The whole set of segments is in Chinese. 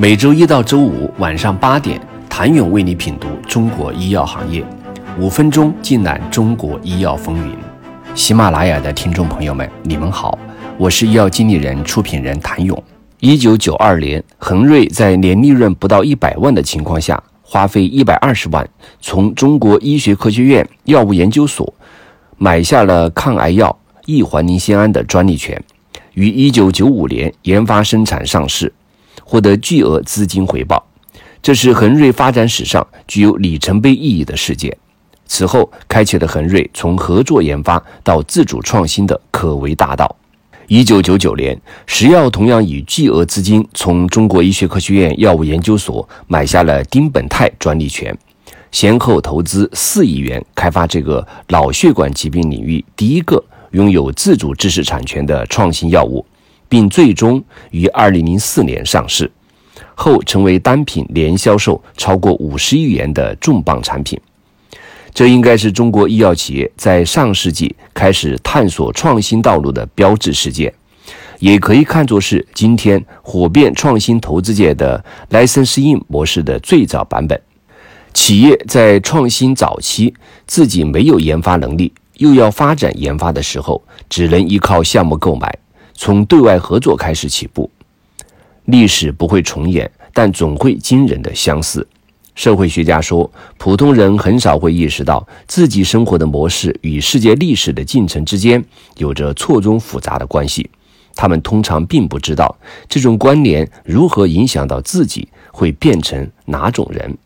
每周一到周五晚上八点，谭勇为你品读中国医药行业，五分钟尽览中国医药风云。喜马拉雅的听众朋友们，你们好，我是医药经理人、出品人谭勇。一九九二年，恒瑞在年利润不到一百万的情况下，花费一百二十万，从中国医学科学院药物研究所买下了抗癌药异环磷酰胺的专利权，于一九九五年研发生产上市。获得巨额资金回报，这是恒瑞发展史上具有里程碑意义的事件。此后，开启了恒瑞从合作研发到自主创新的可为大道。一九九九年，石药同样以巨额资金从中国医学科学院药物研究所买下了丁苯酞专利权，先后投资四亿元开发这个脑血管疾病领域第一个拥有自主知识产权的创新药物。并最终于二零零四年上市，后成为单品年销售超过五十亿元的重磅产品。这应该是中国医药企业在上世纪开始探索创新道路的标志事件，也可以看作是今天火遍创新投资界的 licensing 模式的最早版本。企业在创新早期自己没有研发能力，又要发展研发的时候，只能依靠项目购买。从对外合作开始起步，历史不会重演，但总会惊人的相似。社会学家说，普通人很少会意识到自己生活的模式与世界历史的进程之间有着错综复杂的关系。他们通常并不知道这种关联如何影响到自己会变成哪种人，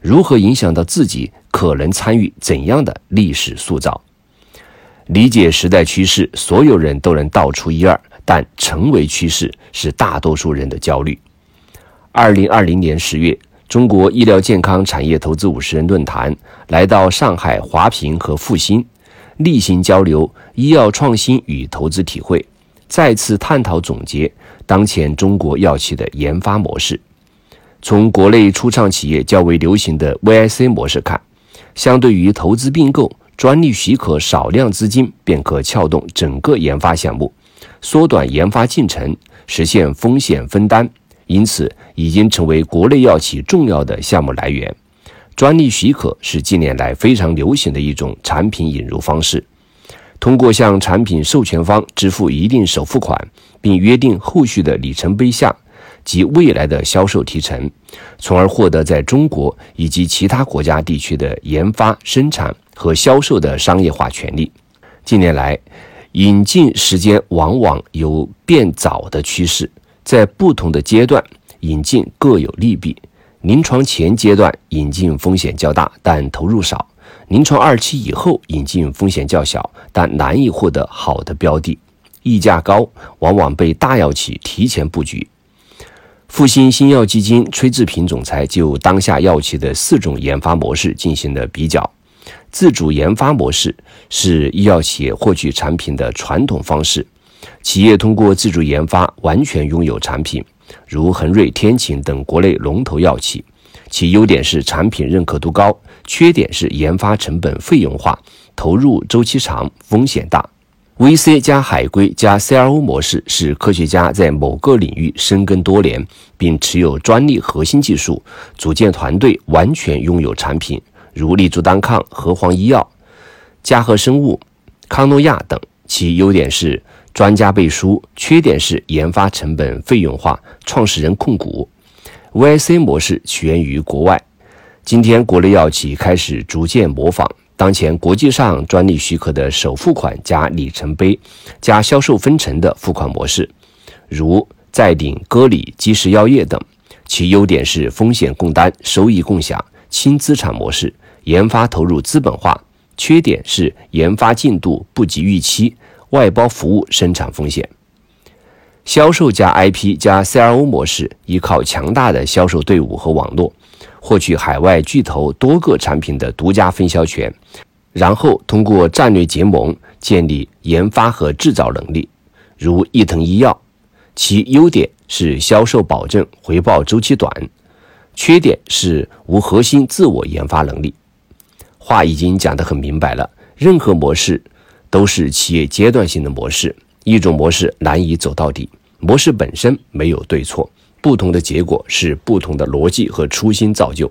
如何影响到自己可能参与怎样的历史塑造。理解时代趋势，所有人都能道出一二。但成为趋势是大多数人的焦虑。二零二零年十月，中国医疗健康产业投资五十人论坛来到上海华平和复兴，例行交流医药创新与投资体会，再次探讨总结当前中国药企的研发模式。从国内初创企业较为流行的 VIC 模式看，相对于投资并购，专利许可少量资金便可撬动整个研发项目。缩短研发进程，实现风险分担，因此已经成为国内药企重要的项目来源。专利许可是近年来非常流行的一种产品引入方式。通过向产品授权方支付一定首付款，并约定后续的里程碑项及未来的销售提成，从而获得在中国以及其他国家地区的研发、生产和销售的商业化权利。近年来，引进时间往往有变早的趋势，在不同的阶段引进各有利弊。临床前阶段引进风险较大，但投入少；临床二期以后引进风险较小，但难以获得好的标的，溢价高，往往被大药企提前布局。复兴新药基金崔志平总裁就当下药企的四种研发模式进行了比较。自主研发模式是医药企业获取产品的传统方式。企业通过自主研发完全拥有产品，如恒瑞、天晴等国内龙头药企。其优点是产品认可度高，缺点是研发成本费用化，投入周期长，风险大。VC 加海归加 CRO 模式是科学家在某个领域深耕多年，并持有专利核心技术，组建团队，完全拥有产品。如立足单抗、和黄医药、嘉禾生物、康诺亚等，其优点是专家背书，缺点是研发成本费用化，创始人控股。VIC 模式起源于国外，今天国内药企开始逐渐模仿。当前国际上专利许可的首付款加里程碑加销售分成的付款模式，如在鼎、歌礼、基石药业等，其优点是风险共担、收益共享、轻资产模式。研发投入资本化，缺点是研发进度不及预期，外包服务生产风险。销售加 IP 加 CRO 模式，依靠强大的销售队伍和网络，获取海外巨头多个产品的独家分销权，然后通过战略结盟建立研发和制造能力。如伊藤医药，其优点是销售保证，回报周期短，缺点是无核心自我研发能力。话已经讲得很明白了，任何模式都是企业阶段性的模式，一种模式难以走到底。模式本身没有对错，不同的结果是不同的逻辑和初心造就。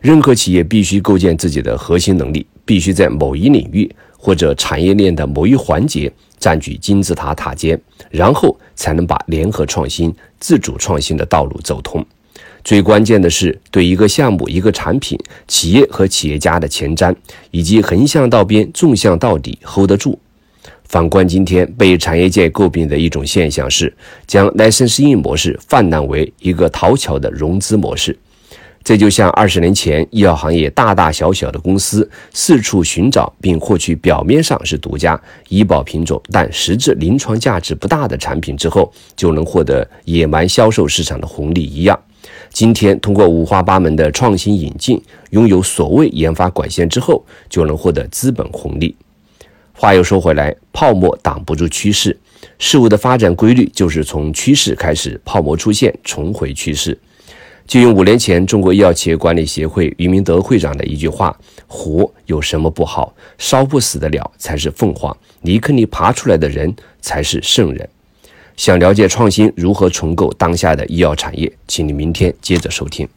任何企业必须构建自己的核心能力，必须在某一领域或者产业链的某一环节占据金字塔塔尖，然后才能把联合创新、自主创新的道路走通。最关键的是对一个项目、一个产品、企业和企业家的前瞻，以及横向到边、纵向到底 hold 得住。反观今天被产业界诟病的一种现象是，将 licensing 模式泛滥为一个讨巧的融资模式。这就像二十年前医药行业大大小小的公司四处寻找并获取表面上是独家医保品种，但实质临床价值不大的产品之后，就能获得野蛮销售市场的红利一样。今天通过五花八门的创新引进，拥有所谓研发管线之后，就能获得资本红利。话又说回来，泡沫挡不住趋势，事物的发展规律就是从趋势开始，泡沫出现，重回趋势。就用五年前中国医药企业管理协会余明德会长的一句话：“活有什么不好？烧不死的鸟才是凤凰，泥坑里爬出来的人才是圣人。”想了解创新如何重构当下的医药产业，请你明天接着收听。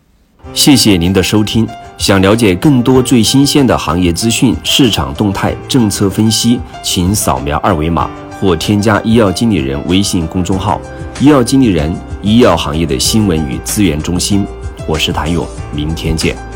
谢谢您的收听。想了解更多最新鲜的行业资讯、市场动态、政策分析，请扫描二维码或添加医药经理人微信公众号“医药经理人”医药行业的新闻与资源中心。我是谭勇，明天见。